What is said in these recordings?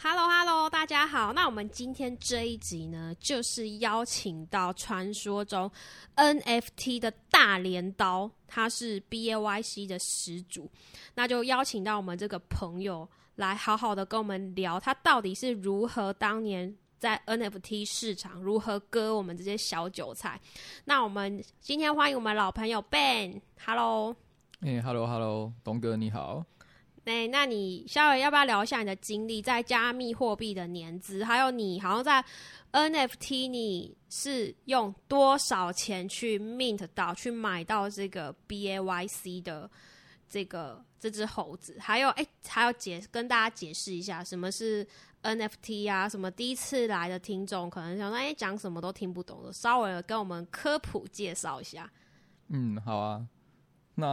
Hello Hello，大家好。那我们今天这一集呢，就是邀请到传说中 NFT 的大镰刀，他是 BAYC 的始祖，那就邀请到我们这个朋友来好好的跟我们聊，他到底是如何当年在 NFT 市场如何割我们这些小韭菜。那我们今天欢迎我们老朋友 Ben，Hello。哎，Hello Hello，东哥你好。哎，那你稍微要不要聊一下你的经历，在加密货币的年资，还有你好像在 NFT，你是用多少钱去 mint 到，去买到这个 BAYC 的这个这只猴子？还有，哎，还要解跟大家解释一下什么是 NFT 啊？什么第一次来的听众可能想说，哎，讲什么都听不懂的，稍微跟我们科普介绍一下。嗯，好啊。那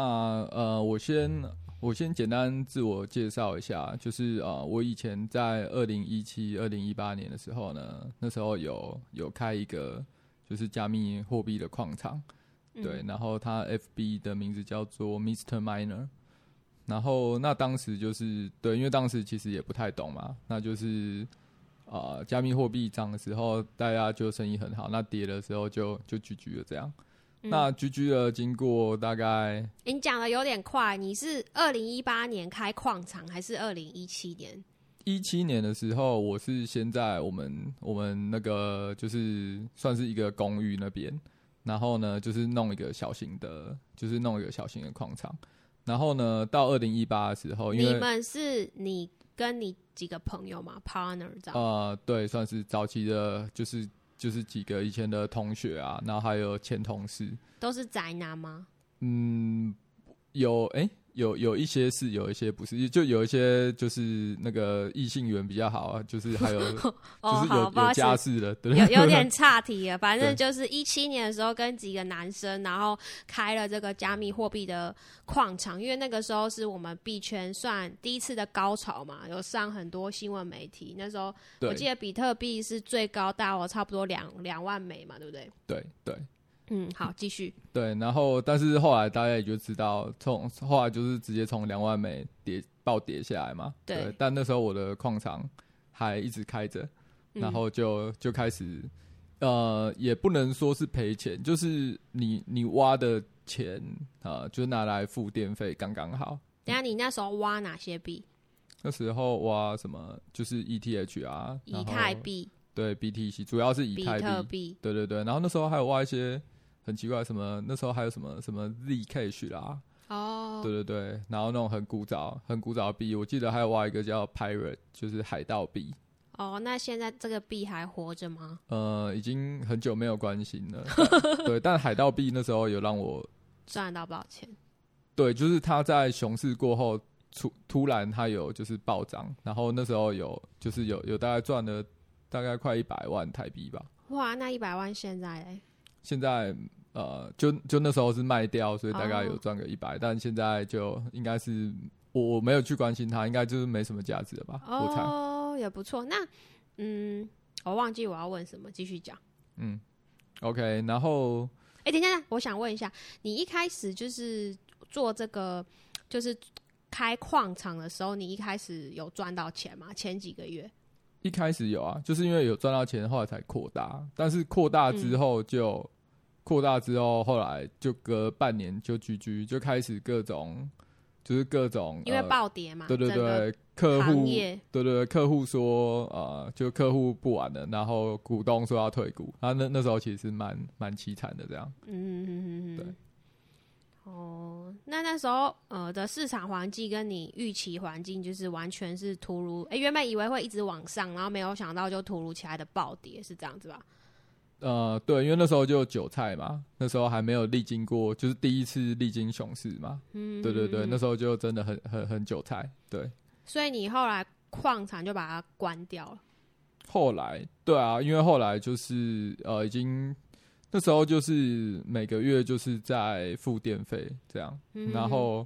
呃，我先。我先简单自我介绍一下，就是啊，我以前在二零一七、二零一八年的时候呢，那时候有有开一个就是加密货币的矿场，对，然后它 FB 的名字叫做 Mr. Miner，然后那当时就是对，因为当时其实也不太懂嘛，那就是啊，加密货币涨的时候大家就生意很好，那跌的时候就就聚聚了这样。那居居的经过大概，你讲的有点快。你是二零一八年开矿场，还是二零一七年？一七年的时候，我是先在我们我们那个就是算是一个公寓那边，然后呢，就是弄一个小型的，就是弄一个小型的矿场。然后呢，到二零一八的时候，因为你们是你跟你几个朋友嘛，partner 这样？呃，对，算是早期的，就是。就是几个以前的同学啊，然后还有前同事，都是宅男吗？嗯，有哎。有有一些是，有一些不是，就有一些就是那个异性缘比较好啊，就是还有 就是有有家室的，对有有点差题了。反正就是一七年的时候，跟几个男生，然后开了这个加密货币的矿场，因为那个时候是我们币圈算第一次的高潮嘛，有上很多新闻媒体。那时候我记得比特币是最高大我差不多两两万美嘛，对不对？对对。嗯，好，继续。对，然后但是后来大家也就知道，从后来就是直接从两万美跌暴跌下来嘛。对。但那时候我的矿场还一直开着，然后就就开始，呃，也不能说是赔钱，就是你你挖的钱啊，就拿来付电费刚刚好。等下你那时候挖哪些币？那时候挖什么？就是 ETH 啊，以太币。对，BTC 主要是以太币。对对对，然后那时候还有挖一些。很奇怪，什么那时候还有什么什么 Zcash 啦，哦，对对对，然后那种很古早、很古早的币，我记得还有挖一个叫 Pirate，就是海盗币。哦，那现在这个币还活着吗？呃，已经很久没有关心了。对，但海盗币那时候有让我 赚到不少钱。对，就是它在熊市过后突突然它有就是暴涨，然后那时候有就是有有大概赚了大概快一百万台币吧。哇，那一百万现在嘞？现在呃，就就那时候是卖掉，所以大概有赚个一百，但现在就应该是我我没有去关心它，应该就是没什么价值了吧？哦，也不错。那嗯，我忘记我要问什么，继续讲。嗯，OK。然后，哎，等一下，我想问一下，你一开始就是做这个，就是开矿场的时候，你一开始有赚到钱吗？前几个月？一开始有啊，就是因为有赚到钱，后来才扩大。但是扩大之后就。扩大之后，后来就隔半年就居居就开始各种，就是各种因为暴跌嘛，对对对，客户对对对，客户说呃，就客户不玩了，然后股东说要退股，啊，那那时候其实蛮蛮凄惨的这样，嗯嗯嗯嗯，对，哦，那那时候呃的市场环境跟你预期环境就是完全是突如，哎，原本以为会一直往上，然后没有想到就突如其来的暴跌，是这样子吧？呃，对，因为那时候就韭菜嘛，那时候还没有历经过，就是第一次历经熊市嘛。嗯，对对对，那时候就真的很很很韭菜。对，所以你后来矿场就把它关掉了。后来，对啊，因为后来就是呃，已经那时候就是每个月就是在付电费这样，然后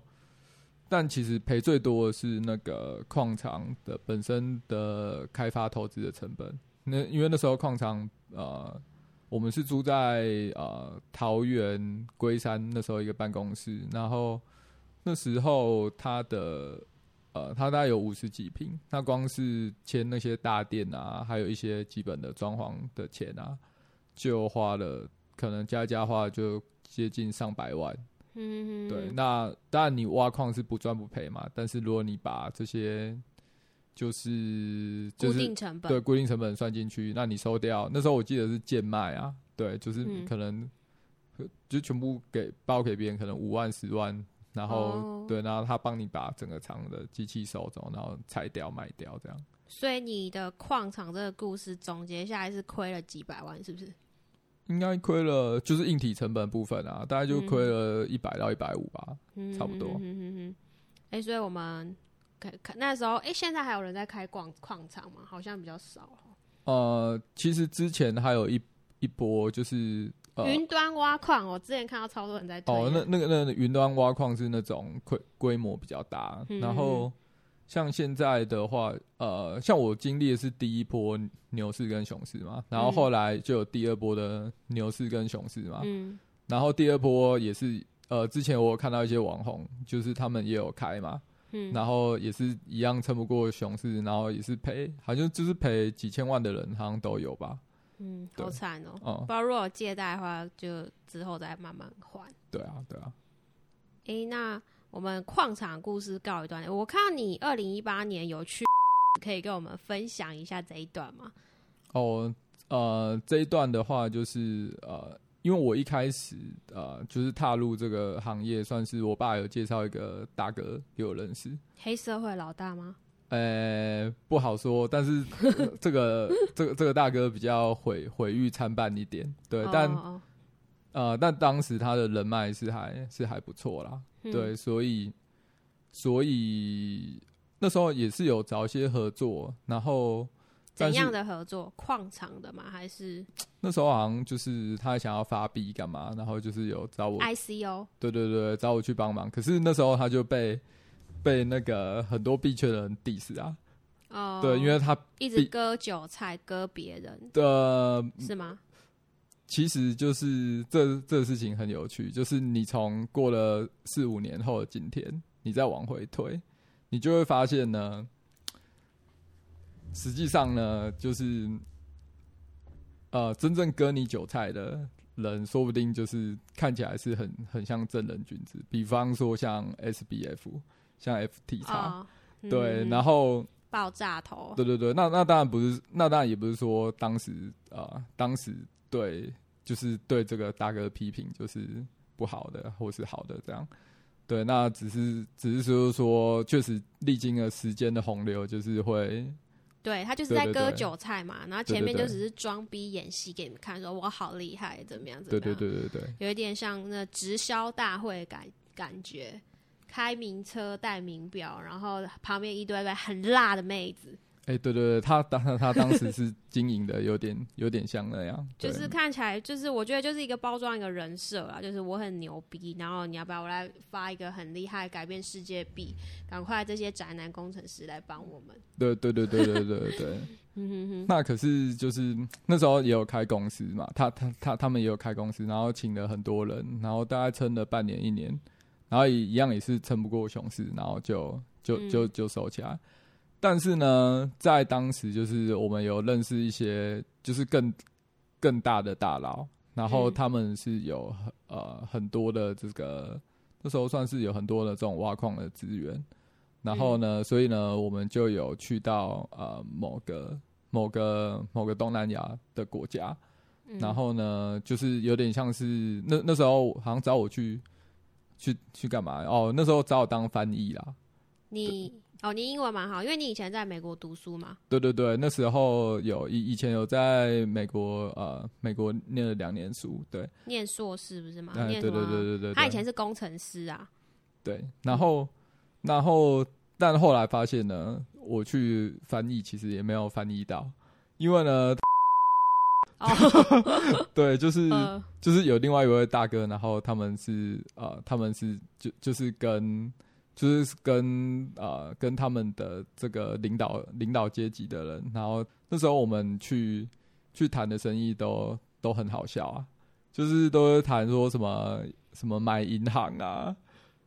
但其实赔最多的是那个矿场的本身的开发投资的成本。那因为那时候矿场呃。我们是住在呃桃园龟山那时候一个办公室，然后那时候他的呃呃，它大概有五十几平，那光是签那些大店啊，还有一些基本的装潢的钱啊，就花了可能加加花就接近上百万。嗯，对，那当然你挖矿是不赚不赔嘛，但是如果你把这些就是就固是定成本，对固定成本算进去，那你收掉，那时候我记得是贱卖啊，对，就是嗯可能、就全部给包给别人，可能五万十万，然后、哦对，然后他帮你把整个厂的机器收走，然后拆掉卖掉这样。所以你的矿场这个故事总结下来是亏了几百万，是不是？应该亏了，就是硬体成本部分啊，大概就亏了一百到一百五吧。嗯，差不多嗯嗯嗯。哎、所以我们看看那时候，哎、现在还有人在开矿矿场吗？好像比较少哦。呃，其实之前还有一一波就是呃云端挖矿，我之前看到超多人在推哦，那那个那个云端挖矿是那种规规模比较大，嗯然后像现在的话，呃，像我经历的是第一波牛市跟熊市嘛，然后嗯后来就有第二波的牛市跟熊市嘛，嗯然后第二波也是呃，之前我有看到一些网红，就是他们也有开嘛，嗯，然后也是一样撑不过熊市，然后也是赔，好像就是赔几千万的人好像都有吧，嗯，好惨哦、嗯、不知道如果借贷的话，就之后再慢慢还。对啊，对啊。诶，那我们矿场故事告一段落。我看到你二零一八年有去，可以跟我们分享一下这一段吗？哦，呃，这一段的话就是呃，因为我一开始呃就是踏入这个行业，算是我爸有介绍一个大哥给我认识。黑社会老大吗？呃，不好说，但是、呃 这个这个这个大哥比较毁毁誉参半一点，对，哦但哦呃，但当时他的人脉是还是还不错啦，嗯对，所以所以那时候也是有找一些合作，然后怎样的合作？矿场的吗？还是那时候好像就是他想要发币干嘛，然后就是有找我，ICO？对对对，找我去帮忙。可是那时候他就被被那个很多币圈的人 diss 啊，哦，对，因为他一直割韭菜，割别人的是吗？其实就是这这事情很有趣，就是你从过了四五年后的今天，你再往回推，你就会发现呢，实际上呢，就是呃，真正割你韭菜的人，说不定就是看起来是很很像正人君子，比方说像 SBF，像 FT 叉、哦，对，嗯然后爆炸头，对对对，那那当然不是，那当然也不是说当时啊、呃当时对，就是对这个大哥的批评就是不好的，或是好的这样。对，那只是只是说说，确实历经了时间的洪流，就是会对他就是在割韭菜嘛，然后前面就只是装逼演戏给你们看，说我好厉害，怎么样怎么对样，对对对。对，有一点像那直销大会感感觉，开名车戴名表，然后旁边一堆堆很辣的妹子，哎、对对对，他当他当时是经营的有点有点像那样，就是看起来就是我觉得就是一个包装一个人设啊，就是我很牛逼，然后你要不要我来发一个很厉害改变世界币，赶快这些宅男工程师来帮我们，对对对对对对对。嗯哼哼，那可是就是那时候也有开公司嘛，他他他他们也有开公司，然后请了很多人，然后大概撑了半年一年，然后也一样也是撑不过熊市，然后就就嗯就就收起来。但是呢，在当时就是我们有认识一些就是更更大的大佬，然后嗯。他们是有呃很多的这个那时候算是有很多的这种挖矿的资源，然后呢，所以呢，我们就有去到呃某个某个某个东南亚的国家，嗯。然后呢，就是有点像是那那时候好像找我去去去干嘛？哦，那时候找我当翻译啦。你哦，你英文蛮好，因为你以前在美国读书嘛，对对对，那时候有以以前有在美国呃美国念了两年书，对，念硕士不是吗？哎对？对对对对，他以前是工程师啊，对，然后然后但后来发现呢，我去翻译其实也没有翻译到，因为呢，哦，对，就是、呃，就是有另外一位大哥，然后他们是呃，他们是就就是跟就是跟呃跟他们的这个领导领导阶级的人，然后那时候我们去去谈的生意都都很好笑啊，就是都是谈说什么什么买银行啊，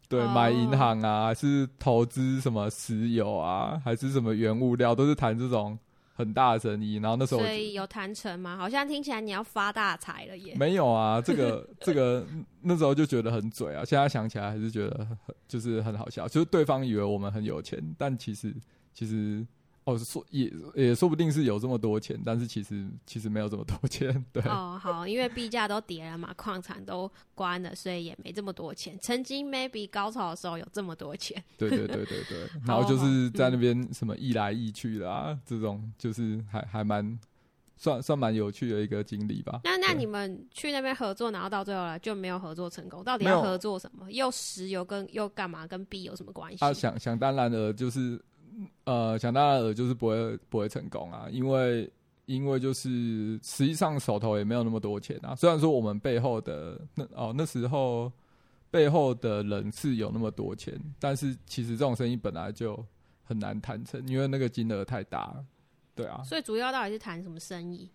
对，哦买银行啊，是投资什么石油啊，还是什么原物料，都是谈这种很大的生意。然后那时候所以有谈成吗？好像听起来你要发大财了耶。没有啊，这个这个那时候就觉得很嘴啊，现在想起来还是觉得很就是很好笑，就是对方以为我们很有钱，但其实其实哦说也也说不定是有这么多钱，但是其实其实没有这么多钱，对。哦，好，因为币价都跌了嘛，矿产都关了，所以也没这么多钱。曾经 maybe 高潮的时候有这么多钱，对对对对对，然好后就是在嗯那边什么易来易去的啊，这种就是还还蛮算算蛮有趣的一个经历吧。那那你们去那边合作，然后到最后了就没有合作成功，到底要合作什么？又石油跟又干嘛？跟币有什么关系？啊，想想当然了，就是呃，想当然了，就是不会不会成功啊，因为因为就是实际上手头也没有那么多钱啊。虽然说我们背后的那哦那时候背后的人是有那么多钱，但是其实这种生意本来就很难谈成，因为那个金额太大了。对啊，所以主要到底是谈什么生意？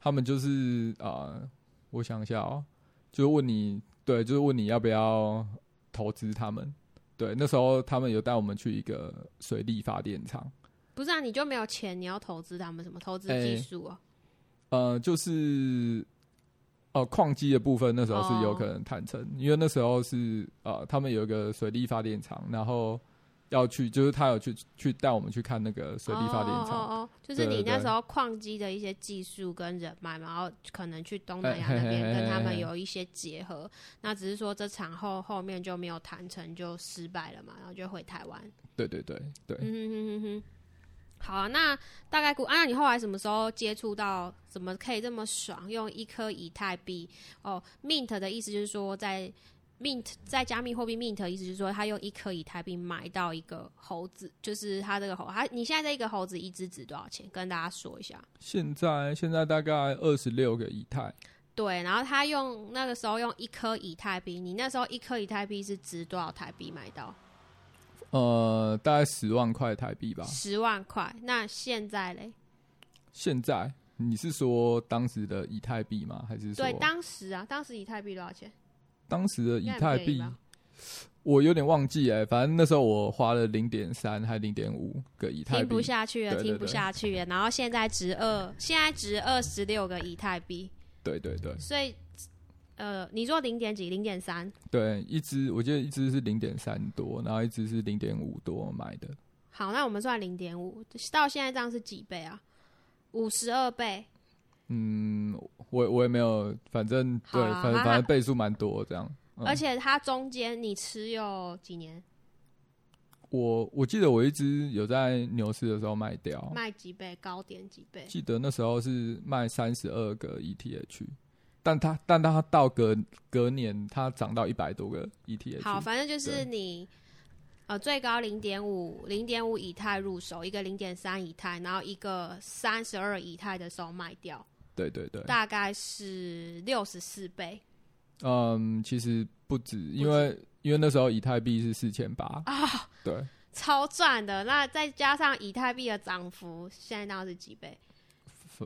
他们就是呃，我想一下哦，就是问你，对，就是问你要不要投资他们。对，那时候他们有带我们去一个水力发电厂，不是啊，你就没有钱，你要投资他们什么？投资哎技术啊？呃，就是呃矿机的部分，那时候是有可能谈成，因为那时候是呃他们有一个水力发电厂，然后要去，就是他有去去带我们去看那个水力发电厂。哦哦哦，就是你那时候矿机的一些技术跟人脉，然后可能去东南亚哎那边跟他们有一些结合。那只是说这场后后面就没有谈成，就失败了嘛，然后就回台湾。对对对对，嗯哼哼哼哼。好啊，那大概估，啊，那你后来什么时候接触到怎么可以这么爽，用一颗以太币？哦，mint 的意思就是说在 mint 在加密货币 mint 意思就是说，他用一颗以太币买到一个猴子，就是他这个猴，他你现在这一个猴子一只值多少钱？跟大家说一下。现在现在大概二十六个以太，对，然后他用那个时候用一颗以太币，你那时候一颗以太币是值多少台币买到？呃，大概十万块台币吧。十万块。那现在嘞？现在你是说当时的以太币吗？还是说对，当时啊，当时以太币多少钱？当时的以太币？我有点忘记哎、反正那时候我花了零点三还零点五个以太听不，下去了，听不下去了。然后现在值二，现在值二十六个以太币，对对对所以呃，你说零点几？零点三？对，一只我记得一只是零点三多，然后一只是零点五多买的，好，那我们算零点五，到现在这样是几倍啊？五十二倍。嗯，我我也没有，反正对，反正反正倍数蛮多这样。嗯而且它中间你持有几年？我我记得我一直有在牛市的时候卖掉，卖几倍？高点几倍？记得那时候是卖三十二个 ETH，但它但它到隔隔年它涨到一百多个 E ETH。好，反正就是你呃最高零点五零点五以太入手，一个零点三以太，然后一个三十二以太的时候卖掉，对对对，大概是六十四倍嗯，其实不止，因为因为那时候以太币是四千八啊，对，超赚的。那再加上以太币的涨幅，现在那是几倍？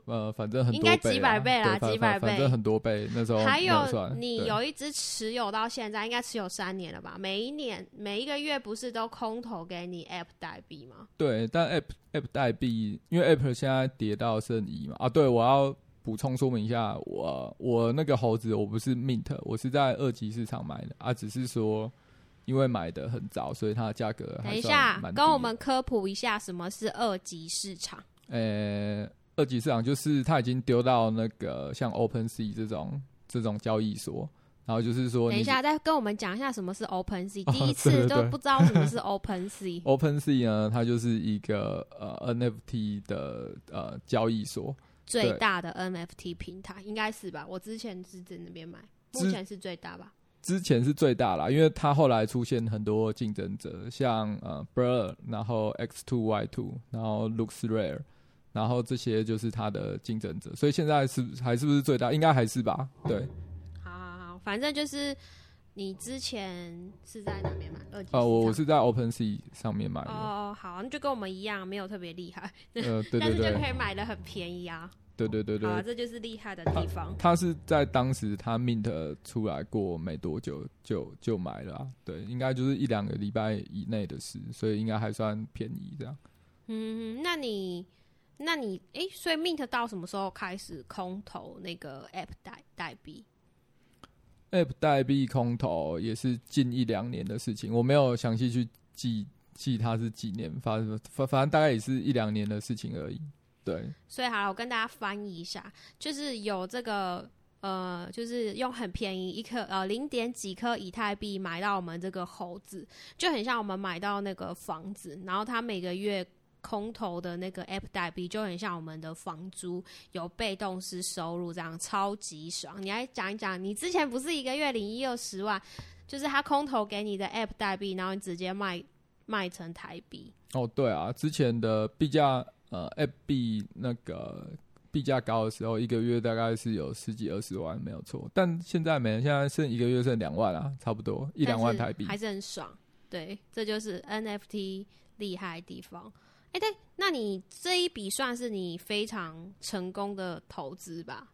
呃，反正很多应该几百倍啦几百倍反反正很多倍，那时候还没有你有一只持有到现在，应该持有三年了吧？每一年每一个月不是都空投给你 App 代币吗？对，但 App App 代币，因为 App 现在跌到剩一嘛，啊，对我要补充说明一下，我我那个猴子我不是 Mint，我是在二级市场买的啊，只是说因为买的很早，所以它的价格等一下跟我的们科普一下什么是二级市场。呃，二级市场就是它已经丢到那个像 OpenSea 这种这种交易所，然后就是说等一下，再跟我们讲一下什么是 Open Sea。哦第一次对对对都不知道什么是 Open Sea。OpenSea 呢，它就是一个呃 NFT 的呃交易所，最大的 NFT 平台应该是吧？我之前是在那边买，目前是最大吧？之前是最大啦，因为它后来出现很多竞争者，像呃 Blur，然后 X Two Y Two，然后 Looks Rare，然后这些就是它的竞争者，所以现在是还是不是最大？应该还是吧？对，好好好，反正就是你之前是在哪边买？二级啊，我我是在 OpenSea 上面买的。哦，好，那就跟我们一样，没有特别厉害，呃，对但对对，是就可以买的很便宜啊。对对对好啊，这就是厉害的地方。他是在当时他 Mint 出来过没多久就就买了、啊，对，应该就是一两个礼拜以内的事，所以应该还算便宜这样。嗯，那你，那你，诶，所以 Mint 到什么时候开始空投那个 App 代代币？App 代币空投也是近一两年的事情，我没有详细去记记它是几年发生，反反正大概也是一两年的事情而已。对，所以好了，我跟大家翻译一下，就是有这个呃，就是用很便宜一颗呃零点几颗以太币买到我们这个猴子，就很像我们买到那个房子，然后它每个月。空投的那个 App 代币就很像我们的房租，有被动式收入，这样超级爽。你来讲一讲，你之前不是一个月领一二十万，就是他空投给你的 App 代币，然后你直接卖卖成台币。哦，对啊，之前的币价呃 App 币那个币价高的时候，一个月大概是有十几二十万，没有错。但现在没了，现在剩一个月剩两万啊，差不多一两万台币。还是很爽。对，这就是 NFT 厉害的地方。哎、对，那你这一笔算是你非常成功的投资吧？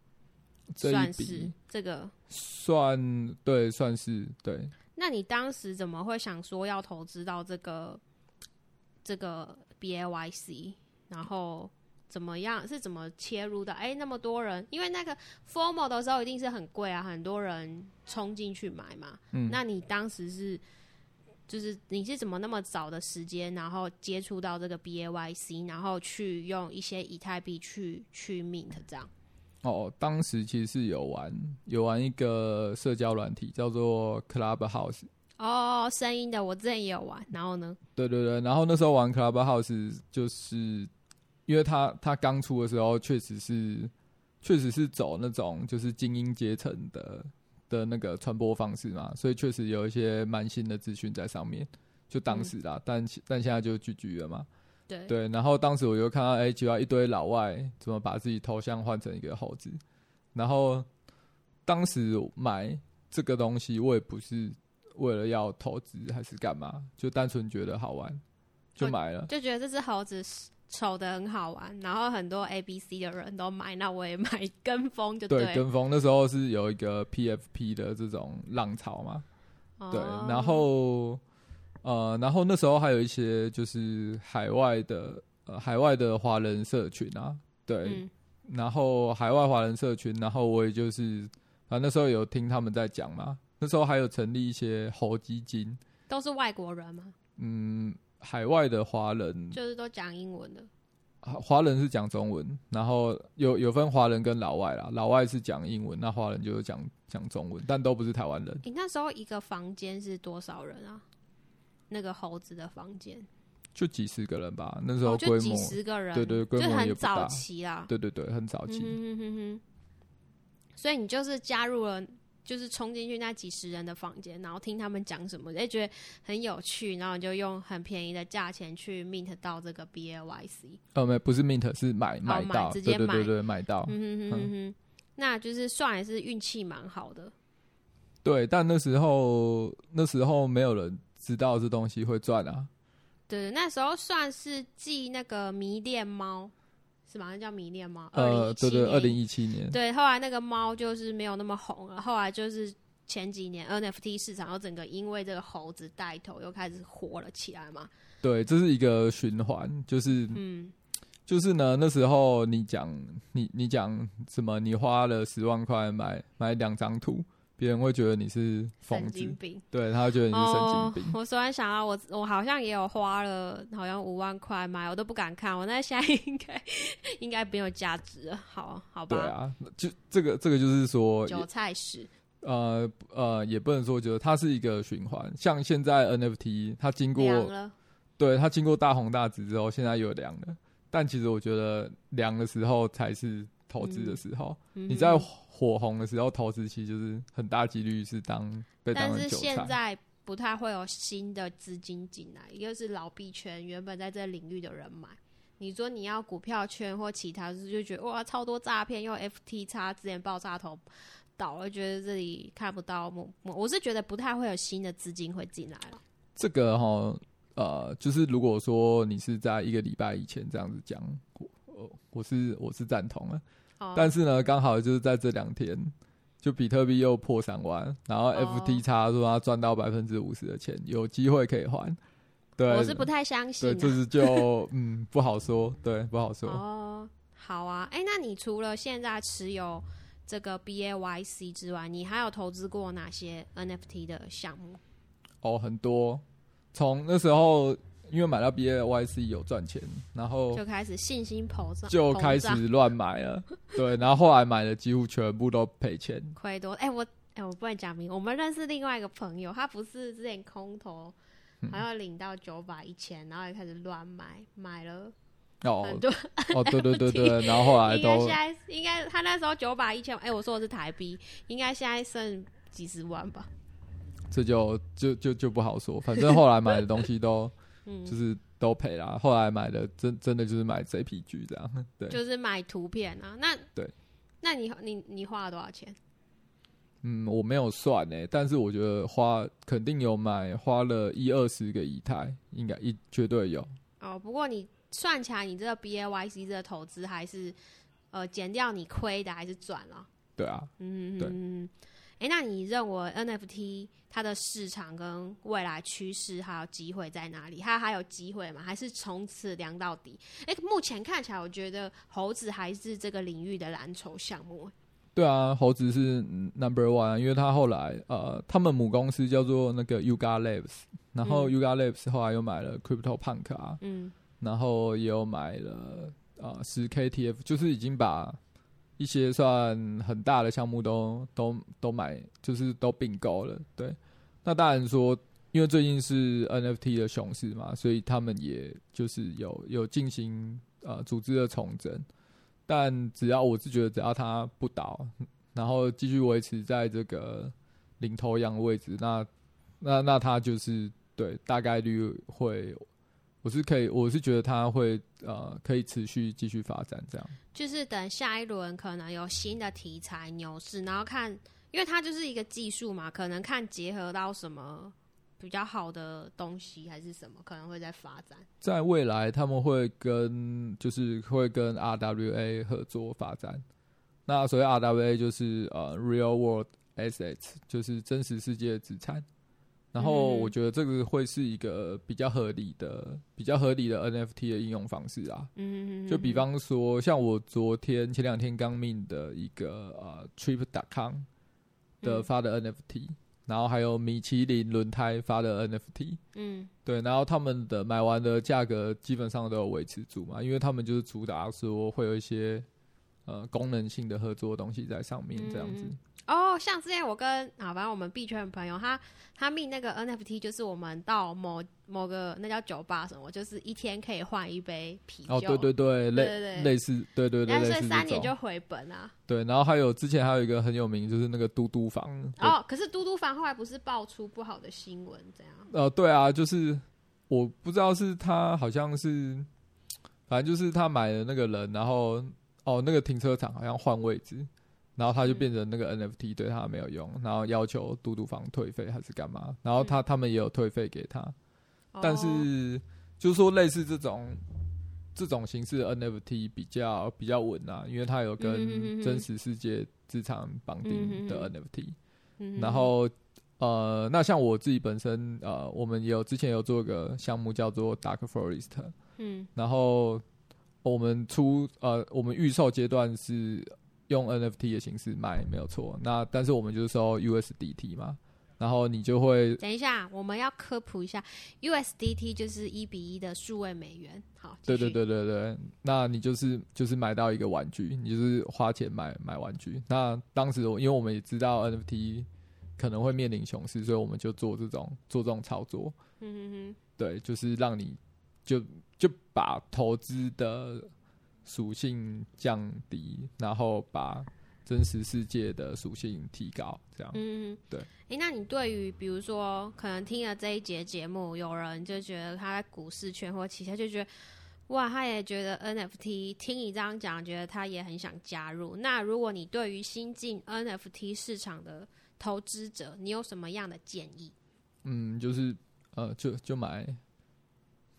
算是笔这个。算对，算是对。那你当时怎么会想说要投资到这个这个 BAYC？然后怎么样？是怎么切入的？哎、那么多人，因为那个 Formal 的时候一定是很贵啊，很多人冲进去买嘛。嗯，那你当时是，就是你是怎么那么早的时间，然后接触到这个 BAYC，然后去用一些以太币去去 mint 这样？哦，当时其实是有玩有玩一个社交软体，叫做 Clubhouse。哦，声音的我之前也有玩，然后呢？对对对，然后那时候玩 Clubhouse，就是因为他他刚出的时候，确实是确实是走那种就是精英阶层的的那个传播方式嘛，所以确实有一些蛮新的资讯在上面。就当时啦，但但现在就 GG 了嘛。对对，然后当时我就看到，哎、就要，一堆老外怎么把自己头像换成一个猴子？然后当时买这个东西，我也不是为了要投资还是干嘛，就单纯觉得好玩，就买了。就觉得这只猴子丑的很好玩，然后很多 A、B、C 的人都买，那我也买，跟风就对，对跟风。那时候是有一个 PFP 的这种浪潮嘛，对，哦然后呃，然后那时候还有一些就是海外的呃海外的华人社群啊，对，嗯。然后海外华人社群，然后我也就是，反正那时候有听他们在讲嘛，那时候还有成立一些猴基金，都是外国人吗，嗯，海外的华人，就是都讲英文的。啊华人是讲中文，然后有有分华人跟老外啦，老外是讲英文，那华人就是讲讲中文，但都不是台湾人，你那时候一个房间是多少人啊？那个猴子的房间，就几十个人吧，那时候哦，就几，十个人，对对规就模也很早大期啦。对对对，很早期，嗯哼哼。所以你就是加入了，就是冲进去那几十人的房间，然后听他们讲什么，哎，觉得很有趣，然后你就用很便宜的价钱去 mint 到这个 BAYC。呃，没不是 mint 是买买到，直接买对对对对，买到，嗯哼哼那就是算也是运气蛮好的。对，但那时候那时候没有人知道这东西会赚啊。对，那时候算是继那个迷恋猫，是吗？那叫迷恋吗。呃，对对，二零一一七年，对，后来那个猫就是没有那么红了，后来就是前几年 NFT 市场又整个因为这个猴子带头又开始火了起来嘛。对，这是一个循环，就是嗯，就是呢，那时候你讲你你讲什么？你花了十万块买买两张图，别人会觉得你是疯子神经，病。对他会觉得你是神经病。我突然想到我，我好像也有花了好像五万块买，我都不敢看。我那现在应该应该没有价值了。好好吧，对啊，就这个这个就是说，韭菜屎。呃呃，也不能说觉得它是一个循环。像现在 NFT，它经过，对它经过大红大紫之后，现在又凉了。但其实我觉得凉的时候才是投资的时候。嗯你在火红的时候投资，其实就是很大几率是当被当但是成韭菜。现在不太会有新的资金进来，一个是老币圈原本在这领域的人买。你说你要股票圈或其他，就是就觉得哇超多诈骗，用 FT 叉之前爆炸头倒了，觉得这里看不到我我是觉得不太会有新的资金会进来了。这个哈，呃，就是如果说你是在一个礼拜以前这样子讲，我我是我是赞同的。哦但是呢，刚好就是在这两天，就比特币又破三万，然后哦 FTX 说他赚到百分之五十的钱，有机会可以还。对，我是不太相信、对，啊。这是就 嗯不好说，对，不好说。哦，好啊，哎、那你除了现在持有这个 BAYC 之外，你还有投资过哪些 NFT 的项目？哦，很多。从那时候，因为买到 BAYC 有赚钱，然后就开始信心膨胀，就开始乱买了。对，然后后来买的几乎全部都赔钱。亏多。哎、我哎、我不能讲明，我们认识另外一个朋友，他不是之前空投，嗯好像领到九百一千，然后也开始乱买，买了哦对对对对，然后后来都应该现在应该他那时候九百一千，哎，我说的是台币，应该现在剩几十万吧。这就就就就不好说。反正后来买的东西都嗯，就是都赔啦。后来买的真真的就是买 JPG 这样。对，就是买图片啊。那对，那你你你花了多少钱？嗯，我没有算呢、但是我觉得花肯定有买，花了一二十个以太，应该一绝对有。哦，不过你算起来，你这个 BAYC 这个投资还是呃减掉你亏的还是赚了？对啊，嗯，对嗯。哎、那你认为 NFT 它的市场跟未来趋势还有机会在哪里？它还有机会吗？还是从此凉到底？哎、目前看起来，我觉得猴子还是这个领域的蓝筹项目。对啊，猴子是嗯 number one，啊因为他后来呃，他们母公司叫做那个 Yuga Labs，然后嗯 Yuga Labs 后来又买了 Crypto Punk 啊，嗯然后也有买了呃十 KTF，就是已经把一些算很大的项目都都都买，就是都并购了。对，那当然说，因为最近是 NFT 的熊市嘛，所以他们也就是有有进行呃组织的重整。但只要我是觉得，只要它不倒，然后继续维持在这个领头羊的位置，那那那它就是对大概率会，我是可以，我是觉得它会呃可以持续继续发展这样。就是等下一轮可能有新的题材牛市，然后看，因为它就是一个技术嘛，可能看结合到什么比较好的东西还是什么，可能会在发展。在未来，他们会跟就是会跟 RWA 合作发展。那所谓 RWA 就是呃 Real World Assets，就是真实世界的资产。然后嗯我觉得这个会是一个比较合理的、比较合理的 NFT 的应用方式啊。嗯，就比方说，像我昨天前两天刚命的一个呃 Trip.com 的嗯发的 NFT，、然后还有米其林轮胎发的 NFT。嗯对，然后他们的买完的价格基本上都有维持住嘛，因为他们就是主打说会有一些呃功能性的合作的东西在上面这样子。嗯哦，像之前我跟啊，反正我们币圈的朋友，他他命那个 NFT，就是我们到某某个那叫酒吧什么，就是一天可以换一杯啤酒。哦，对对对，类对对类似，对对对，但是。三年就回本啊。对，然后还有之前还有一个很有名，就是那个嘟嘟房。哦，可是嘟嘟房后来不是爆出不好的新闻，这样？呃，对啊，就是我不知道是他好像是，反正就是他买的那个人，然后哦那个停车场好像换位置，然后他就嗯变成那个 NFT 对他没有用，然后要求嘟嘟房退费还是干嘛，然后他、他们也有退费给他，但哦是就是说类似这种这种形式的 NFT 比较比较稳啊，因为它有跟真实世界资产绑定的嗯 NFT。嗯。然后呃，那像我自己本身呃，我们也有之前有做个项目叫做 Dark Forest，嗯。然后我们出呃，我们预售阶段是用 NFT 的形式卖，没有错。那但是我们就是收 USDT 嘛，然后你就会等一下，我们要科普一下，USDT 就是一比一的数位美元。好，对对，对对对，那你就是就是买到一个玩具，你就是花钱买买玩具。那当时我因为我们也知道 NFT 可能会面临熊市，所以我们就做这种做这种操作。嗯哼哼对，就是让你就就把投资的属性降低，然后把真实世界的属性提高，这样。哼，嗯哼，对。诶，那你对于比如说，可能听了这一节节目，有人就觉得他在股市圈或其他就觉得哇，他也觉得 NFT，听你这样讲，觉得他也很想加入。那如果你对于新进 NFT 市场的投资者，你有什么样的建议？嗯，就是呃，就就买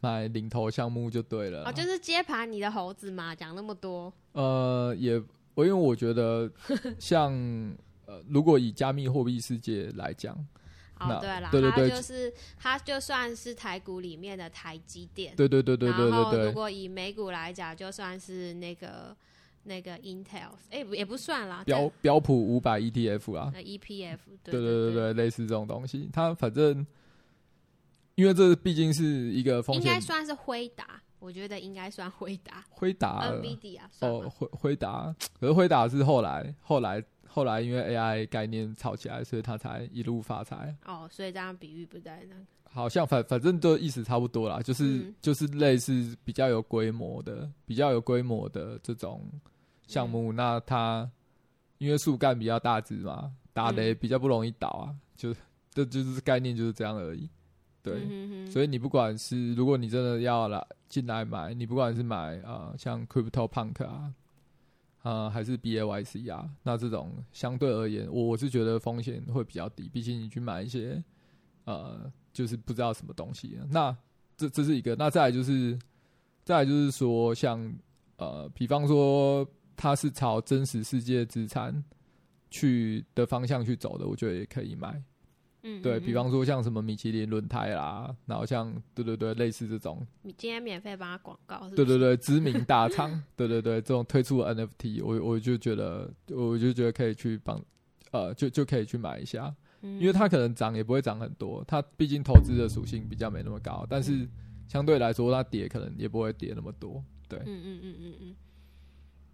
买领头项目就对了。哦，就是接盘你的猴子嘛，讲那么多。呃，也我因为我觉得 像呃，如果以加密货币世界来讲。哦，对了，对对对，就是它就算是台股里面的台积电，对对对对对对对。如果以美股来讲，就算是那个那个 Intel，哎，也不算啦，标标普五百 ETF 啊，EPF，对对对对，类似这种东西，它反正因为这毕竟是一个风险，应该算是辉达，我觉得应该算辉达，辉达，NVD 啊，哦，辉辉达，可是辉达是后来后来。后来因为 AI 概念炒起来，所以他才一路发财。哦，所以这样比喻不在那个。好像反反正都意思差不多啦，就是就是类似比较有规模的、比较有规模的这种项目。那它因为树干比较大只嘛，打雷比较不容易倒啊，就这就是概念就是这样而已。对，所以你不管是如果你真的要来进来买，你不管是买啊像 Crypto Punk 啊。呃，还是 B A Y C 啊？那这种相对而言，我我是觉得风险会比较低。毕竟你去买一些，呃，就是不知道什么东西。那这这是一个。那再来就是，再来就是说，像呃，比方说，它是朝真实世界资产去的方向去走的，我觉得也可以买。嗯，对比方说像什么米其林轮胎啦，然后像对对对，类似这种。你今天免费帮他广告？对对对，知名大厂，对对对，这种推出 NFT，我我就觉得，我就觉得可以去帮，呃，就就可以去买一下，因为它可能涨也不会涨很多，它毕竟投资的属性比较没那么高，但是相对来说它跌可能也不会跌那么多，对。嗯嗯嗯嗯嗯。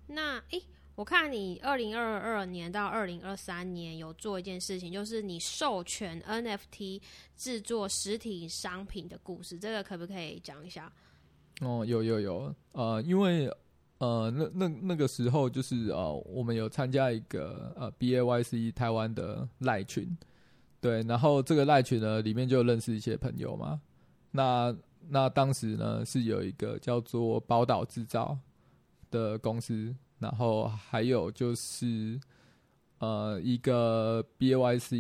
那诶。我看你二零二二年到二零二三年有做一件事情，就是你授权 NFT 制作实体商品的故事，这个可不可以讲一下？哦，有有有，呃，因为呃，那那那个时候就是呃，我们有参加一个呃 BAYC 台湾的赖群，对，然后这个赖群呢里面就认识一些朋友嘛，那那当时呢是有一个叫做宝岛制造的公司。然后还有就是，呃，一个 B A Y C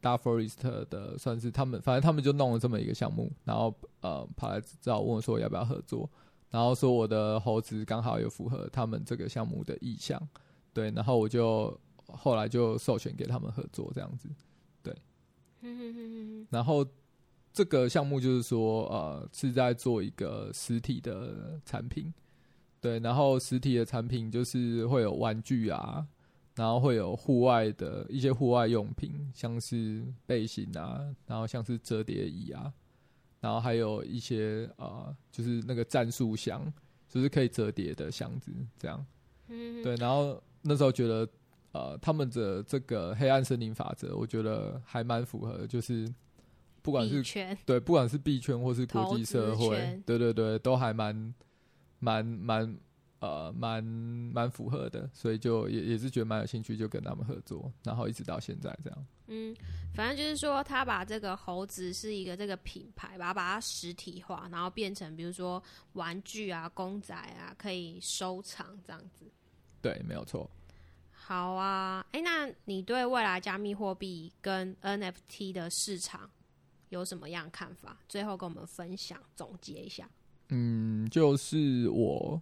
a Forest 的，算是他们，反正他们就弄了这么一个项目，然后呃，跑来找我问我说要不要合作，然后说我的猴子刚好有符合他们这个项目的意向，对，然后我就后来就授权给他们合作这样子，对，然后这个项目就是说，呃，是在做一个实体的产品。对，然后实体的产品就是会有玩具啊，然后会有户外的一些户外用品，像是背心啊，然后像是折叠椅啊，然后还有一些呃，就是那个战术箱，就是可以折叠的箱子，这样。嗯。对，然后那时候觉得，呃，他们的这个黑暗森林法则，我觉得还蛮符合，就是不管是对，不管是币圈或是国际社会，对对对，都还蛮。蛮蛮呃蛮蛮符合的，所以就也也是觉得蛮有兴趣，就跟他们合作，然后一直到现在这样。嗯，反正就是说，他把这个猴子是一个这个品牌，把它把它实体化，然后变成比如说玩具啊、公仔啊，可以收藏这样子。对，没有错。好啊，哎，那你对未来加密货币跟 NFT 的市场有什么样看法？最后跟我们分享总结一下。嗯，就是我，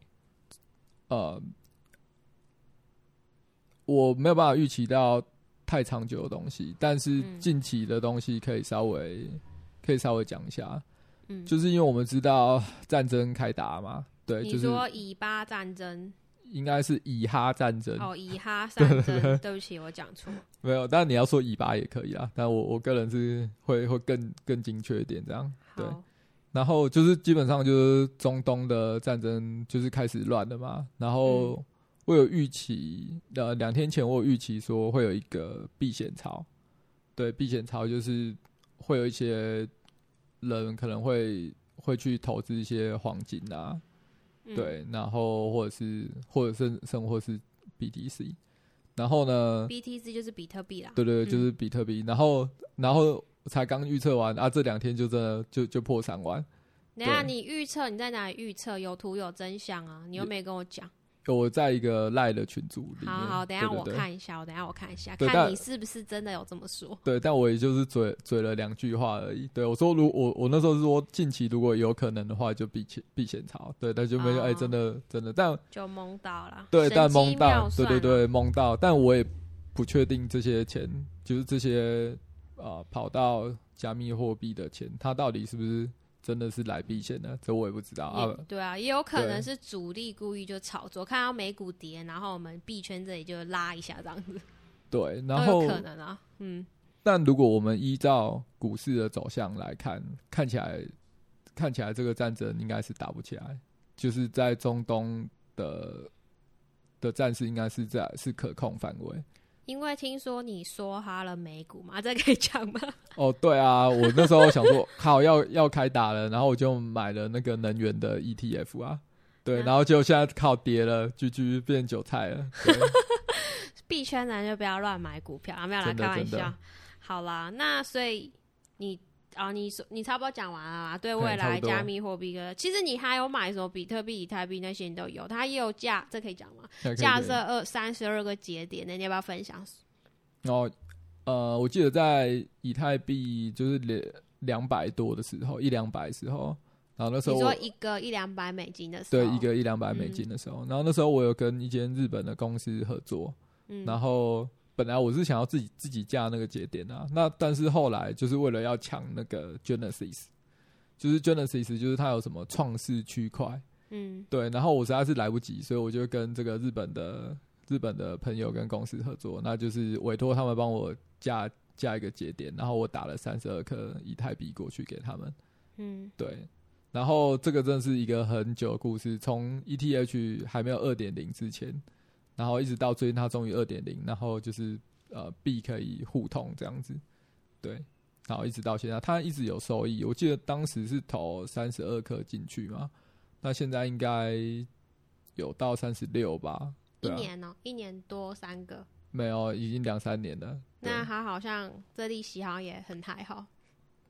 呃，我没有办法预期到太长久的东西，但是近期的东西可以稍微可以稍微讲一下。嗯，就是因为我们知道战争开打嘛，对，就是说以巴战争，应该是以哈战争哦，以哈 战争，对不起，我讲错，没有，但你要说以巴也可以啊，但我我个人是会会更更精确一点这样，对。然后就是基本上就是中东的战争就是开始乱了嘛。然后我有预期，呃，两天前我有预期说会有一个避险潮，对，避险潮就是会有一些人可能会会去投资一些黄金啊，对，然后或者是或者是甚或是 BTC，然后呢，BTC 就是比特币啦，对对，就是比特币，然后然后。才刚预测完啊，这两天就真的就就破三万，等下，你预测你在哪里预测？有图有真相啊！你又没跟我讲。我在一个赖的群组里面。好好，等一下我看一下，我等一下我看一下，看你是不是真的有这么说。对，但我也就是嘴嘴了两句话而已。对我说，如我我那时候是说，近期如果有可能的话，就避险避险潮。对，但就没有哎、哦真的真的，但就蒙到了，对，但蒙到妙，对对对，蒙到，但我也不确定这些钱，就是这些呃跑到加密货币的钱，它到底是不是真的是来避险的？这我也不知道啊。对啊，也有可能是主力故意就炒作，看到美股跌，然后我们币圈这里就拉一下这样子，对，都然后可能啊。嗯，但如果我们依照股市的走向来看，看起来看起来这个战争应该是打不起来，就是在中东的的战事应该是在是可控范围。因为听说你说哈了美股嘛，这可以讲吗？哦，对啊，我那时候想说，好要要开打了，然后我就买了那个能源的 ETF 啊，对，嗯然后结果现在靠跌了，居居变韭菜了，对 币圈人就不要乱买股票啊，没有啦，开玩笑。好啦，那所以你啊，你说你差不多讲完了嘛？对未来加密货币的，其实你还有买什么比特币、以太币那些你都有，它也有架，这可以讲吗？可以可以架设二三十二个节点，那你要不要分享？然后呃，我记得在以太币就是两两百多的时候，一两百的时候，然后那时候你说一个一两百美金的时候，对一个一两百美金的时候，然后那时候我有跟一间日本的公司合作，嗯，然后本来我是想要自己自己架那个节点啊，那但是后来就是为了要抢那个 Genesis，就是 Genesis 就是它有什么创世区块，嗯对，然后我实在是来不及，所以我就跟这个日本的日本的朋友跟公司合作，那就是委托他们帮我架架一个节点，然后我打了三十二颗以太币过去给他们，嗯对。然后这个真的是一个很久的故事，从 ETH 还没有二点零之前，然后一直到最近它终于二点零，然后就是呃币可以互通这样子，对，然后一直到现在，它一直有收益。我记得当时是投三十二颗进去嘛，那现在应该有到三十六吧？一年哦、一年多三个，没有，已经两三年了。那它好像这利息好像也很还好，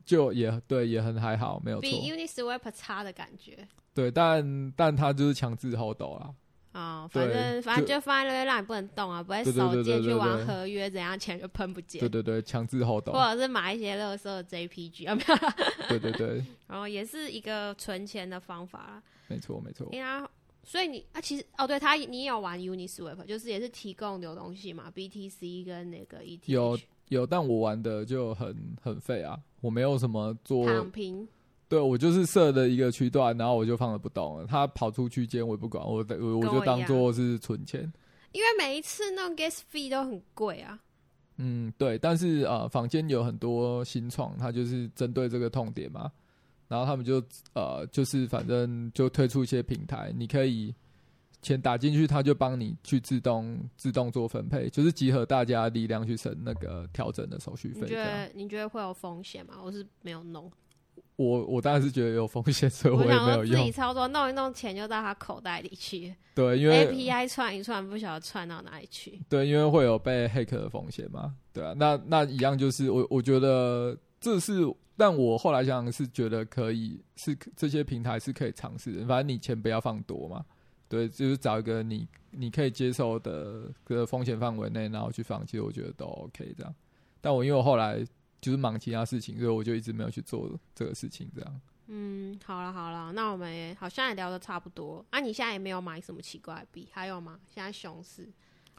就也对，也很还好，没有错比。Uniswap 差的感觉。对，但但它就是强制 hold 啦。哦，反正反正就就放在那边让你不能动啊，不会对对对手贱去玩合约，怎样钱就喷不见对，对对，强制 hold。或者是买一些乐色 JPG 啊，没有 啦，对对对，然后也是一个存钱的方法啦。没错没错。因为它，所以你啊，其实哦，对，他你有玩 Uniswap，就是也是提供流动性嘛，BTC 跟那个 ETH 有有，但我玩的就很很废啊，我没有什么做躺平，对我就是设的一个区段，然后我就放着不动了。他跑出区间我也不管，我我我就当做是存钱。因为每一次那种 gas fee 都很贵啊。嗯，对。但是呃，坊间有很多新创，它就是针对这个痛点嘛，然后他们就呃，就是反正就推出一些平台，你可以钱打进去，它就帮你去自动自动做分配，就是集合大家力量去省那个调整的手续费。你觉，得你觉得会有风险吗？我是没有弄，我我当然是觉得有风险，所以我也没有用自己。操作弄一弄，钱就到他口袋里去对，因为，API 串一串，不晓得串到哪里去。对，因为会有被黑客的风险嘛，对啊，那那一样就是我我觉得这是，但我后来想想是觉得可以，是这些平台是可以尝试的，反正你钱不要放多嘛，对，就是找一个你你可以接受的个风险范围内，然后去放，其实我觉得都 OK 这样。但我因为我后来就是忙其他事情，所以我就一直没有去做这个事情，这样。嗯，好了好了，那我们也好像也聊的差不多。啊，你现在也没有买什么奇怪的币，还有吗？现在熊市，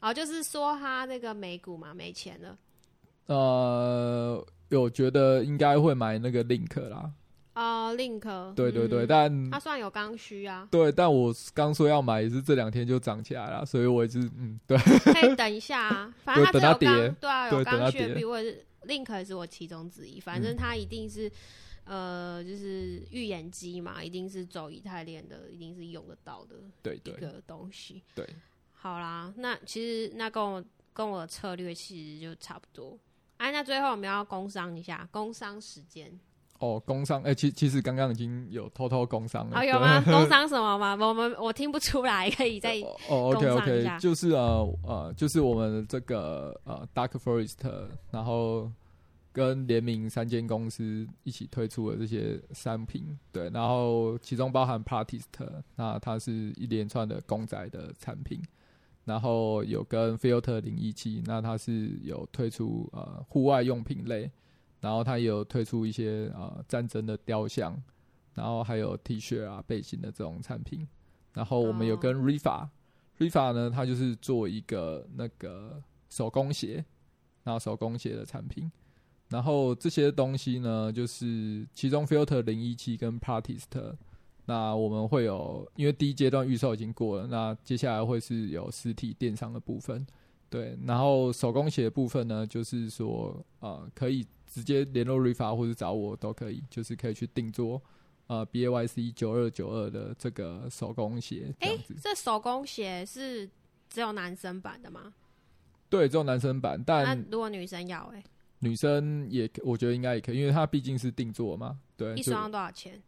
哦，就是说他那个美股嘛，没钱了。呃，有觉得应该会买那个 Link 啦，哦，Link，对对对，嗯但它算有刚需啊，对，但我刚说要买也是这两天就涨起来了，所以我也是嗯，对可以等一下啊，反正它对是有刚等它跌对啊，有刚需的币，或者是 Link 也是我其中之一，反正嗯它一定是。呃，就是预言机嘛，一定是走以太链的，一定是用得到的对对一个东西。对，好啦，那其实那跟我跟我的策略其实就差不多。哎、那最后我们要工商一下，工商时间。哦，工商哎、其其实刚刚已经有偷偷工商了，啊，有吗？工商什么吗？我们我听不出来，可以再哦哦，OK OK，下就是呃呃，就是我们这个呃 Dark Forest，然后跟联名三间公司一起推出的这些商品，对，然后其中包含 Partist，那它是一连串的公仔的产品，然后有跟 Filter 零一七，那它是有推出呃户外用品类，然后它也有推出一些呃战争的雕像，然后还有 T 恤啊背心的这种产品，然后我们有跟 Rifa，Rifa 呢，它就是做一个那个手工鞋，然后手工鞋的产品。然后这些东西呢，就是其中 Filter 零一七跟 Partist，那我们会有，因为第一阶段预售已经过了，那接下来会是有实体电商的部分，对。然后手工鞋的部分呢，就是说呃，可以直接联络 Rifa 或者找我都可以，就是可以去定做呃 B A Y C 九二九二的这个手工鞋。哎，这手工鞋是只有男生版的吗？对，只有男生版，但如果女生要哎。女生也，我觉得应该也可以，因为它毕竟是定做嘛。对，一双多少钱？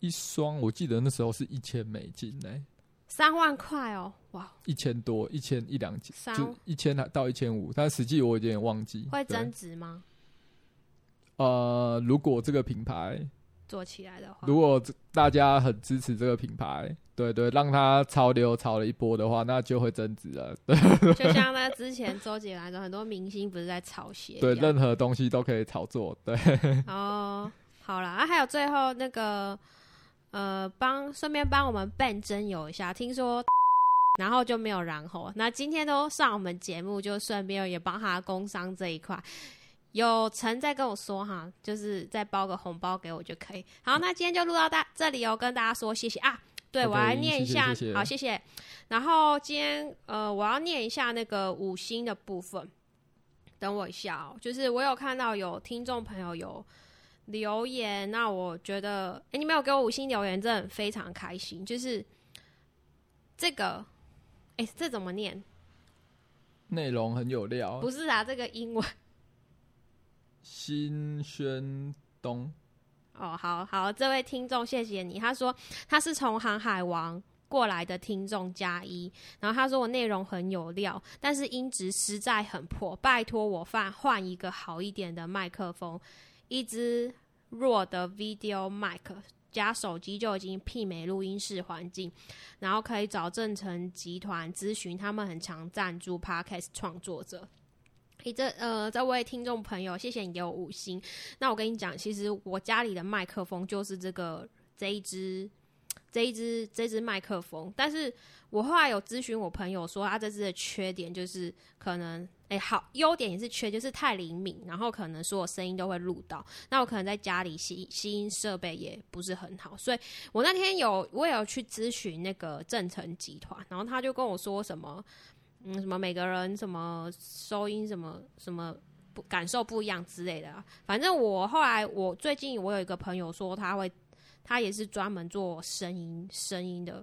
一双我记得那时候是一千美金呢，三万块哦，哇！一千多，一千一两千，就一千到一千五，但实际我有点忘记。会增值吗？呃，如果这个品牌。做起来的话，如果大家很支持这个品牌，对对，让它潮流潮了一波的话，那就会增值了。对，就像那之前周杰伦说，很多明星不是在炒鞋，对，任何东西都可以炒作。对，哦，好了，啊，还有最后那个，呃，帮顺便帮我们 Ben 征友一下，听说，然后就没有然后，那今天都上我们节目，就顺便也帮他工商这一块。有成在跟我说哈，就是再包个红包给我就可以。好，那今天就录到大这里哦，跟大家说谢谢啊。对我来念一下，好，谢谢。然后今天呃，我要念一下那个五星的部分。等我一下哦，就是我有看到有听众朋友有留言，那我觉得，哎，你没有给我五星留言，真的非常开心。就是这个，哎，这怎么念？内容很有料。不是啊，这个英文。新轩东，哦，好好，这位听众，谢谢你。他说他是从航海王过来的听众加一，然后他说我内容很有料，但是音质实在很破，拜托我换换一个好一点的麦克风，一支弱的 video mic 加手机就已经媲美录音室环境，然后可以找正成集团咨询，他们很常赞助 podcast 创作者。你这呃，这位听众朋友，谢谢你给我五星。那我跟你讲，其实我家里的麦克风就是这个这一支这一支这支麦克风。但是我后来有咨询我朋友说，他这支的缺点就是可能，哎，好，优点也是缺，就是太灵敏，然后可能所有声音都会录到。那我可能在家里吸吸音设备也不是很好，所以我那天有我也有去咨询那个正成集团，然后他就跟我说什么。嗯，什么每个人什么收音什么什么不感受不一样之类的，反正我后来我最近我有一个朋友说他会，他也是专门做声音声音的，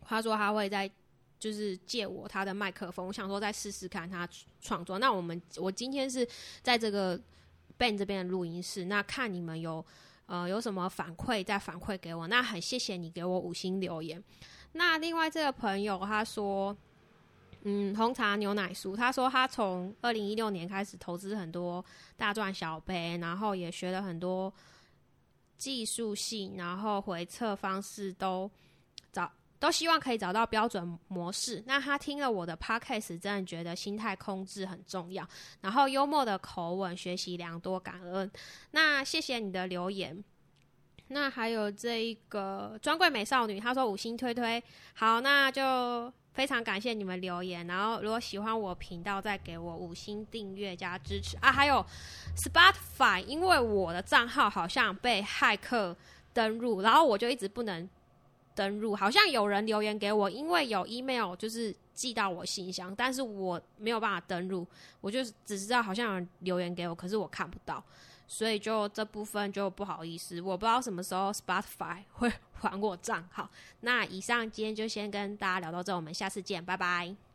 他说他会在就是借我他的麦克风，我想说再试试看他创作。那我们我今天是在这个 Ben 这边的录音室，那看你们有呃有什么反馈再反馈给我，那很谢谢你给我五星留言。那另外这个朋友他说。嗯，红茶牛奶酥，他说他从二零一六年开始投资很多大赚小赔，然后也学了很多技术性，然后回测方式都找都希望可以找到标准模式。那他听了我的 podcast，真的觉得心态控制很重要，然后幽默的口吻，学习良多，感恩。那谢谢你的留言。那还有这一个专柜美少女，她说五星推推，好，那就。非常感谢你们留言，然后如果喜欢我频道，再给我五星订阅加支持啊！还有 Spotify，因为我的账号好像被骇客登录，然后我就一直不能登录。好像有人留言给我，因为有 email 就是寄到我信箱，但是我没有办法登录，我就只知道好像有人留言给我，可是我看不到。所以就这部分就不好意思，我不知道什么时候 Spotify 会还我账号。那以上今天就先跟大家聊到这，我们下次见，拜拜。